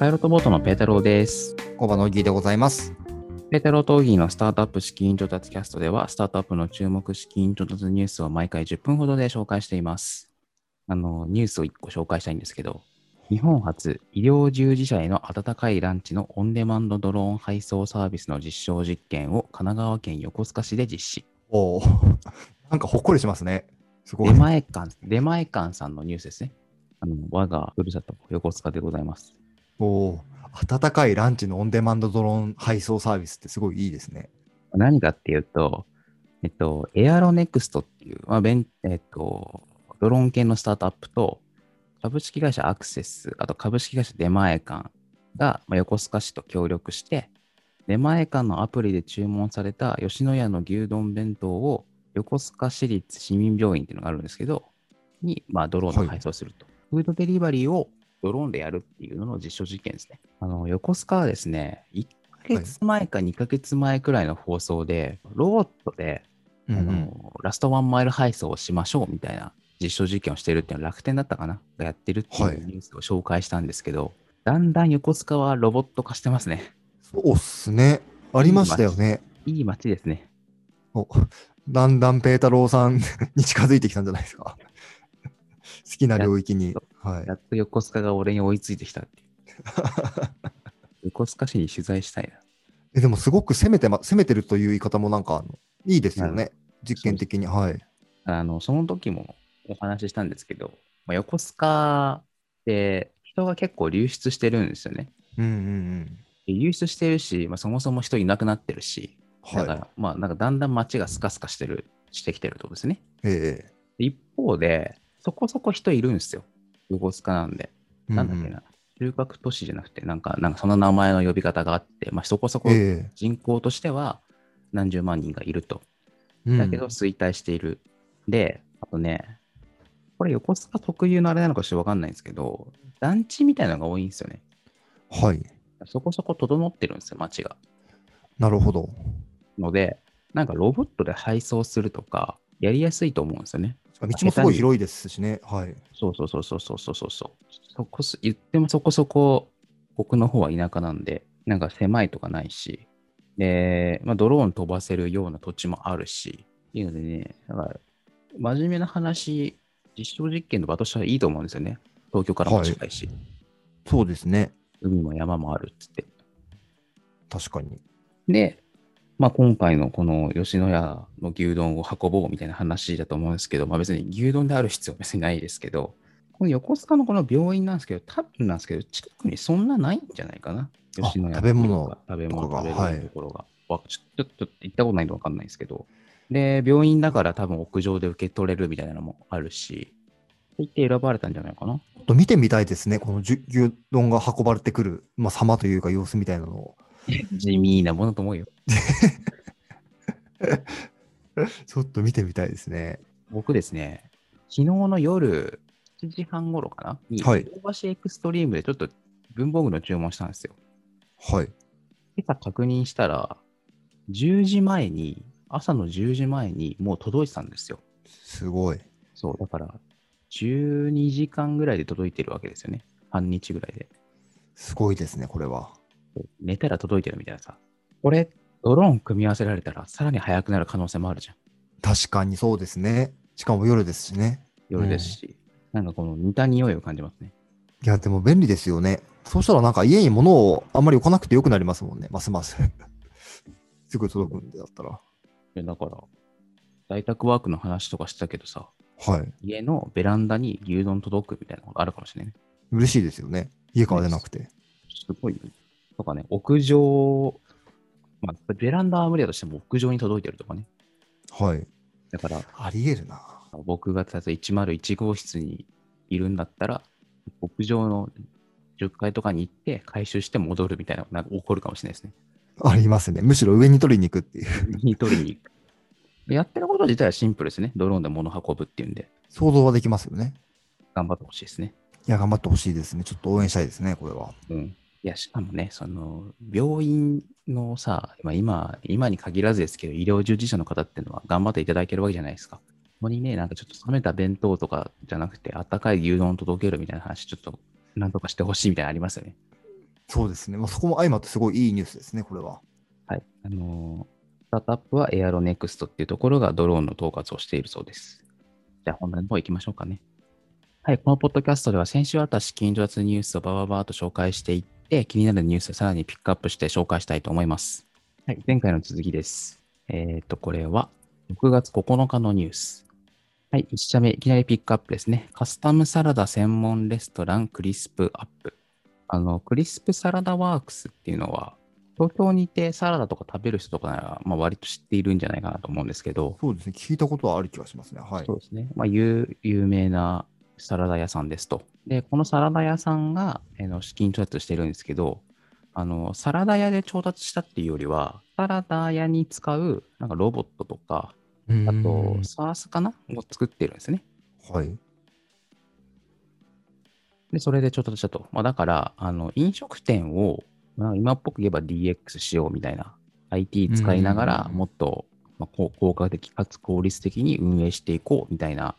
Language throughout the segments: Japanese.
パイロットボートのペータローです。工場のギーでございます。ペータローとオギーのスタートアップ資金調達キャストでは、スタートアップの注目資金調達ニュースを毎回10分ほどで紹介しています。あの、ニュースを1個紹介したいんですけど、日本初医療従事者への温かいランチのオンデマンドドローン配送サービスの実証実験を神奈川県横須賀市で実施。おお、なんかほっこりしますね。すごい出。前館、出前館さんのニュースですね。あの、我がふるさと横須賀でございます。おお、温かいランチのオンデマンドドローン配送サービスってすごいいいですね。何かっていうと、えっと、エアロネクストっていう、まあ、ベンえっと、ドローン系のスタートアップと、株式会社アクセス、あと株式会社出前館が、まあ、横須賀市と協力して、出前館のアプリで注文された吉野家の牛丼弁当を横須賀市立市民病院っていうのがあるんですけど、に、まあ、ドローンで配送すると。フードデリバリーをドローンでやるっていうのの実証実験ですね。あの、横須賀はですね、1ヶ月前か2ヶ月前くらいの放送で、ロボットで、うんうんあのラストワンマイル配送をしましょうみたいな実証実験をしてるっていうのは楽天だったかな？がやってるってはいいうニュースを紹介したんですけど、だんだん横須賀はロボット化してますね。そうっすね。ありましたよね。いい街ですね。おだんだんペータローさんに近づいてきたんじゃないですか。好きな領域に。はいや。っと横須賀が俺に追いついてきたっていう。横須賀市に取材したいな。えでもすごく攻めて、ま、攻めてるという言い方もなんかいいですよなね。実験的に。はい。あの、その時もお話ししたんですけど、まあ、横須賀って人が結構流出してるんですよね。うんうんうん。で流出してるし、まあ、そもそも人いなくなってるし、だかはら、まあ、なんかだんだん街がスカスカしてる、してきてるとですね。い。ええで一方で、そこそこ人いるんですよ。横須賀なんで。なんだっけな。中核都市じゃなくて、なんか、なんかその名前の呼び方があって、まあ、そこそこえ人口としては何十万人がいると。えだけど衰退している。で、あとね、これ横須賀特有のあれなのかちょっとわかんないんですけど、団地みたいなのが多いんですよね。はい。そこそこ整ってるんですよ、街が。なるほど。ので、なんかロボットで配送するとか、やりやすいと思うんですよね。道もすごい広いですしね。はい。そうそうそうそうそうそうそう。そこす、言ってもそこそこ、僕の方は田舎なんで、なんか狭いとかないし、で、まあ、ドローン飛ばせるような土地もあるし、っていうのでね、だから、真面目な話、実証実験の場としてはいいと思うんですよね。東京からも近いし。はい、そうですね。海も山もあるっつって。確かに。で、まあ、今回のこの吉野家の牛丼を運ぼうみたいな話だと思うんですけど、まあ、別に牛丼である必要は別にないですけど、この横須賀のこの病院なんですけど、多分なんですけど、近くにそんなないんじゃないかな。あ吉野家食べ物とか食べ物食べれるところが。わちょちょっと行ったことないんでわかんないですけど。で、病院だから多分屋上で受け取れるみたいなのもあるし、って言って選ばれたんじゃないかな。ちょっと見てみたいですね。この牛丼が運ばれてくる、まあ、様というか様子みたいなのを。地味なものと思うよ。ちょっと見てみたいですね。僕ですね、昨日の夜7時半頃かなに、はい大橋エクストリームでちょっと文房具の注文したんですよ。はい。今朝確認したら、10時前に、朝の10時前にもう届いてたんですよ。すごい。そう、だから、12時間ぐらいで届いてるわけですよね。半日ぐらいで。すごいですね、これは。寝たら届いてるみたいなさ。これ、ドローン組み合わせられたら、さらに早くなる可能性もあるじゃん。確かにそうですね。しかも夜ですしね。夜ですし。なんかこの似た匂いを感じますね。いや、でも便利ですよね。そうしたらなんか家に物をあんまり置かなくてよくなりますもんね。ますます。すぐ届くんでだったら。でだから、在宅ワークの話とかしたけどさ、はい。家のベランダに牛丼届くみたいなのがあるかもしれないね。嬉しいですよね。家から出なくて。すごいよね。とかね、屋上、まあ、ベランダは無理だとしても屋上に届いてるとかね。はい。だから、あり得るな。僕が例えば101号室にいるんだったら、屋上の10階とかに行って回収して戻るみたいなのがなんか起こるかもしれないですね。ありますね。むしろ上に取りに行くっていう。に取りに行く。やってること自体はシンプルですね。ドローンで物運ぶっていうんで、想像はできますよね。頑張ってほしいですね。いや、頑張ってほしいですね。ちょっと応援したいですね、これは。うん。いや、しかもね、その、病院のさ、まあ、今、今に限らずですけど、医療従事者の方っていうのは頑張っていただけるわけじゃないですか。ここにね、なんかちょっと冷めた弁当とかじゃなくて、あったかい牛丼を届けるみたいな話、ちょっと、なんとかしてほしいみたいなのありますよね。そうですね。まあ、そこも相まってすごいいいニュースですね、これは。はい。あのースタートアップはエアロネクストっていうところがドローンの統括をしているそうです。じゃあ本題の方行きましょうかね。はい。このポッドキャストでは先週あった資金調達ニュースをバババーと紹介していって、気になるニュースをさらにピックアップして紹介したいと思います。はい。前回の続きです。えっ、と、これは6月9日のニュース。はい。1社目、いきなりピックアップですね。カスタムサラダ専門レストランクリスプアップ。あの、クリスプサラダワークスっていうのは、東京にいてサラダとか食べる人とかなら、まあ、割と知っているんじゃないかなと思うんですけど、そうですね。聞いたことはある気がしますね。はいそ。うですね。まあ、有有名なサラダ屋さんですと。で、このサラダ屋さんが、えーの資金調達してるんですけど、あの、サラダ屋で調達したっていうよりは、サラダ屋に使う、なんかロボットとか、あと、サースかな？を作ってるんですね。はい。で、それで調達したと。まあ、だから、あの、飲食店を、まあ、今っぽく言えば DX しようみたいな、IT 使いながらうんもっと、まあ、効果的かつ効率的に運営していこうみたいな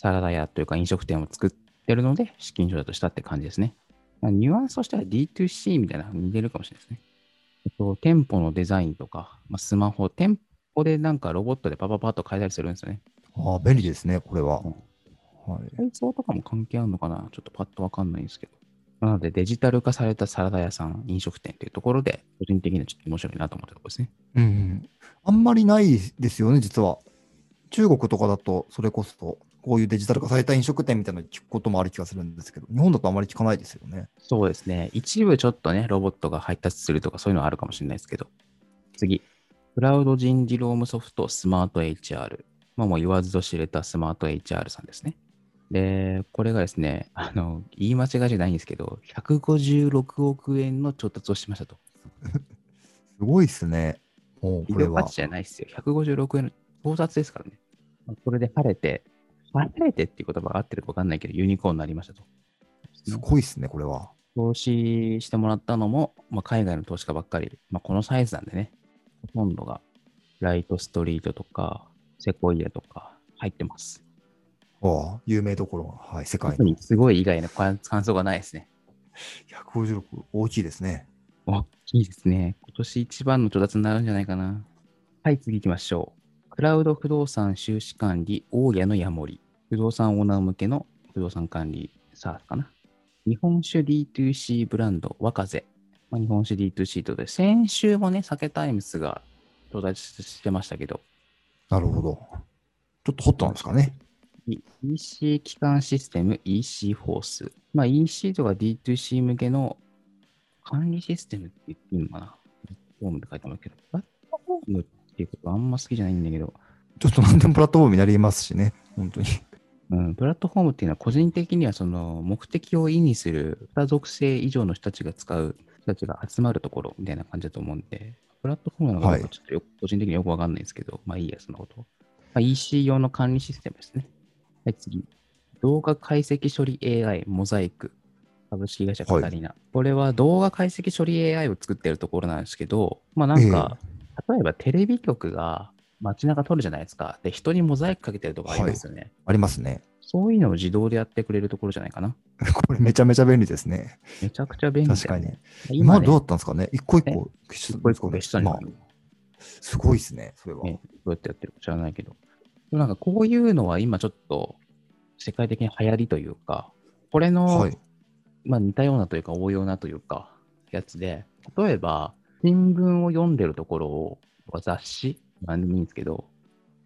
サラダ屋というか飲食店を作ってるので、資金調達したって感じですね。まあ、ニュアンスとしては D2C みたいなのに似てるかもしれないですね。えっと、店舗のデザインとか、まあ、スマホ、店舗でなんかロボットでパパパッと変えたりするんですよね。ああ、便利ですね、これはうん。はい。配送とかも関係あるのかな？ちょっとパッとわかんないんですけど。なので、デジタル化されたサラダ屋さん、飲食店というところで、個人的にはちょっと面白いなと思ったところですね。うんうん。あんまりないですよね、実は。中国とかだと、それこそ、こういうデジタル化された飲食店みたいなの聞くこともある気がするんですけど、日本だとあまり聞かないですよね。そうですね。一部ちょっとね、ロボットが配達するとかそういうのはあるかもしれないですけど。次。クラウド人事労務ソフトスマート HR。まあもう言わずと知れたスマート HR さんですね。で、これがですね、あの、言い間違いじゃないんですけど、156億円の調達をしましたと。すごいですね。もうこれは。じゃないですよ。156円の盗撮ですからね。まあこれで晴れて、晴れてっていう言葉が合ってるか分かんないけど、ユニコーンになりましたと。すごいですね、これは。投資してもらったのも、まあ、海外の投資家ばっかり、まあ、このサイズなんでね、ほとんどがライトストリートとか、セコイアとか入ってます。ああ、有名どころが、はい、世界にすごい以外の感感想がないですね。156大きいですね。大きいですね。今年一番の調達になるんじゃないかな。はい、次行きましょう。クラウド不動産収支管理、大家のヤモリ。不動産オーナー向けの不動産管理サースかな。日本酒 D2C ブランド、若風。まあ、日本酒 D2C とで、先週もね、酒タイムスが調達してましたけど、なるほど。ちょっとホットなんですかね。い EC 機関システム EC フォース。まあ EC とか D2C 向けの管理システムって言っていいのかなプラットフォームって書いてますけど、プラットフォームっていうことあんま好きじゃないんだけど、ちょっと何でもプラットフォームになりますしね。本当に。うん、プラットフォームっていうのは個人的にはその目的を意味する2属性以上の人たちが使う人たちが集まるところみたいな感じだと思うんで、プラットフォームなのかちょっとよく、個人的によくわかんないですけど、まあいいや、そのこと。まあ、EC 用の管理システムですね。はい、次。動画解析処理 AI モザイク株式会社カタリナ。これは動画解析処理 AI を作ってるところなんですけど、まあなんか、例えばテレビ局が街中撮るじゃないですか。で、人にモザイクかけてるとこありますよね。ありますね。そういうのを自動でやってくれるところじゃないかな。これめちゃめちゃ便利ですね。めちゃくちゃ便利だよ確かにね。。今今ね、どうだったんですかね？一個一個一個一個別したんじゃまあすごいですね、それは。ね、どうやってやってるか知らないけど。なんかこういうのは今ちょっと世界的に流行りというか、これの、はい。まあ似たようなというか応用なというか、やつで、例えば新聞を読んでるところを、雑誌、なんでもいいんですけど、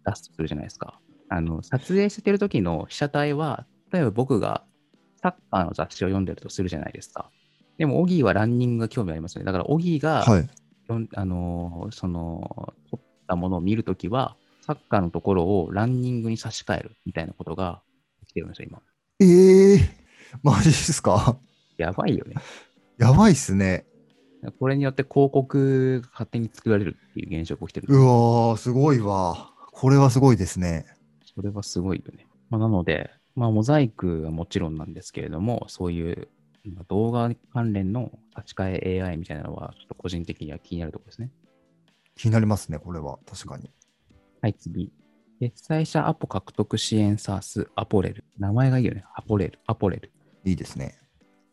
出すとするじゃないですか。あの、撮影してる時の被写体は、例えば僕がサッカーの雑誌を読んでるとするじゃないですか。でも、オギーはランニングが興味ありますよね。だから、オギーが、はい。あのーその、撮ったものを見るときは、サッカーのところをランニングに差し替えるみたいなことが起きてるんですよ、今。ええー、マジですか？やばいよね。やばいっすね。これによって広告が勝手に作られるっていう現象が起きてる。うわー、すごいわ。これはすごいですね。それはすごいよね。まあ、なので、まあ、モザイクはもちろんなんですけれども、そういうまあ動画関連の立ち替え AI みたいなのは、ちょっと個人的には気になるところですね。気になりますね、これは。確かに。はい、次。決済者アポ獲得支援サース、アポレル。名前がいいよね。アポレル、アポレル。いいですね。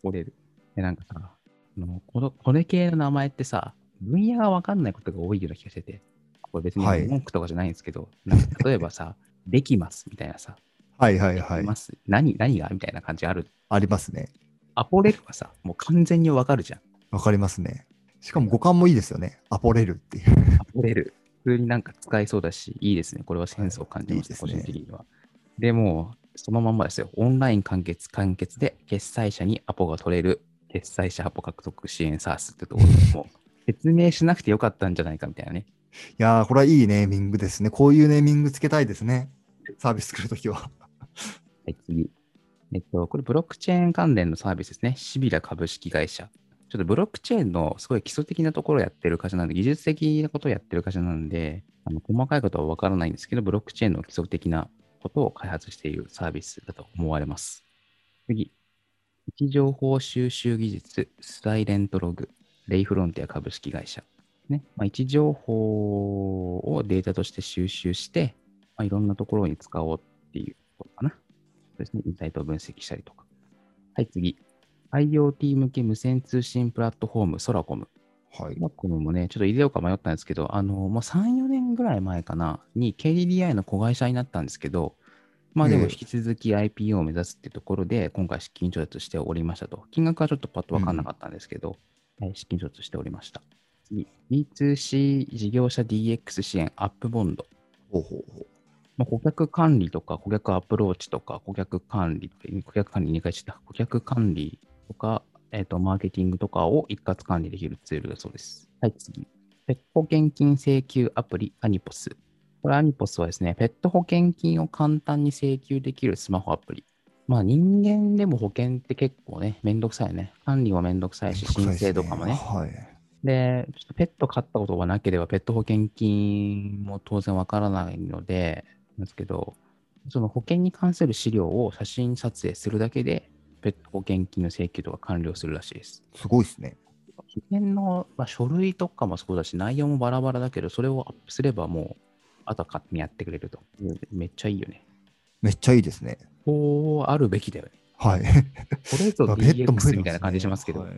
アポレル。で、なんかさ、あのこのこれ系の名前ってさ、分野がわかんないことが多いような気がしてて、これ別にはい文句とかじゃないんですけど、なんか例えばさ、できますみたいなさ、はいはいはいま。す何何がみたいな感じある？ありますね。アポレルはさ、もう完全にわかるじゃん。わかりますね。しかも五感もいいですよね。アポレルっていう。アポレル。普通になんか使えそうだし、いいですね。これはセンスを感じます、個はいいいね人的には。でもう、そのまんまですよ。オンライン完結、完結で、決済者にアポが取れる、決済者アポ獲得支援サースってところでもう、説明しなくてよかったんじゃないかみたいなね。いやー、これはいいネーミングですね。こういうネーミングつけたいですね。サービス作るときは。はい、次。えっと、これブロックチェーン関連のサービスですね。シビラ株式会社。ちょっとブロックチェーンのすごい基礎的なところをやってる会社なんで、技術的なことをやってる会社なんで、あの細かいことはわからないんですけど、ブロックチェーンの基礎的なことを開発しているサービスだと思われます。次。位置情報収集技術、サイレントログ、レイフロンティア株式会社。ねまあ、位置情報をデータとして収集して、まあ、いろんなところに使おうっていうことかな。そうですね。インサイトを分析したりとか。はい、次。IoT 向け無線通信プラットフォーム、ソラコム。はいソ。ラコムもね、ちょっと入れようか迷ったんですけど、あの、もう3、4年ぐらい前かな、に KDDI の子会社になったんですけど、まあでもええ引き続き IPO を目指すっていうところで、今回資金調達しておりましたと。金額はちょっとパッと分かんなかったんですけど、はい、資金調達しておりました。次、B2C 事業者 DX 支援アップボンド。ほうほうほう。まあ、顧客管理とか、顧客アプローチとか、顧客管理顧客管理2回した、顧客管理とか、えっ、と、マーケティングとかを一括管理できるツールだそうです。はい、次。ペット保険金請求アプリアニポス。これアニポスはですね、ペット保険金を簡単に請求できるスマホアプリ。まあ人間でも保険って結構ね、めんどくさいね。管理もめんどくさいし、申請とかもね。はい。で、ちょっとペット飼ったことがなければ、ペット保険金も当然わからないので、なんですけど、その保険に関する資料を写真撮影するだけで、ペット保険金の請求とか完了するらしいです。すごいですね。保険の、まあ、書類とかもそうだし、内容もバラバラだけど、それをアップすればもう、あとは勝手にやってくれると。めっちゃいいよね。めっちゃいいですね。こうあるべきだよね。はい。これぞ DX みたいな感じしますけど、はい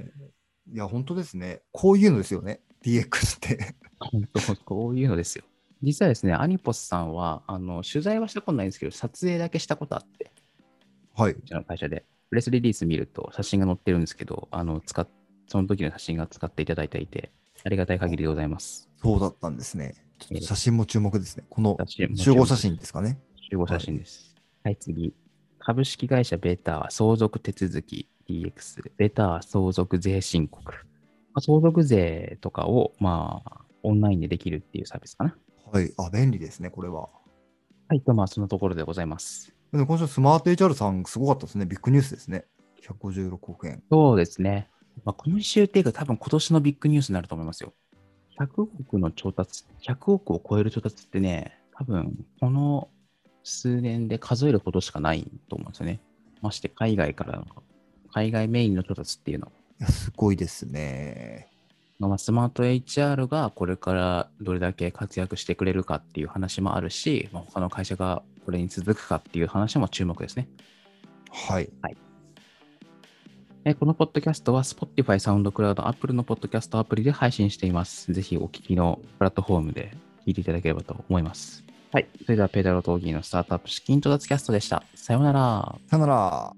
いや、本当ですね。こういうのですよね。DX って。本当、こういうのですよ。実はですね、アニポスさんは、あの、取材はしたことないんですけど、撮影だけしたことあって、はい。うちの会社で。プレスリリース見ると写真が載ってるんですけど、あの、使っ、その時の写真が使っていただいていて、ありがたい限りでございます。そうだったんですね。ちょっと写真も注目ですね。この集合写真ですかね。集合写真です。はい、次。株式会社ベター相続手続き DX、ベター相続税申告。まあ相続税とかを、まあ、オンラインでできるっていうサービスかな。はい。あ、便利ですね、これは。はい、と、まあ、そのところでございます。でも今週スマート HR さんすごかったですね。ビッグニュースですね。156億円。そうですね。まあ、今週っていうか、多分今年のビッグニュースになると思いますよ。100億の調達、100億を超える調達ってね、多分この数年で数えることしかないと思うんですよね。まして海外からの、海外メインの調達っていうのは。いや、すごいですね。まあ、スマート HR がこれからどれだけ活躍してくれるかっていう話もあるし、まあ、他の会社がこれに続くかっていう話も注目ですね。はい。えーこのポッドキャストは Spotify、SoundCloud、Apple のポッドキャストアプリで配信しています。ぜひお聞きのプラットフォームで聞いていただければと思います。はい。それではペダロトーギーのスタートアップ資金調達キャストでした。さようなら。さよなら。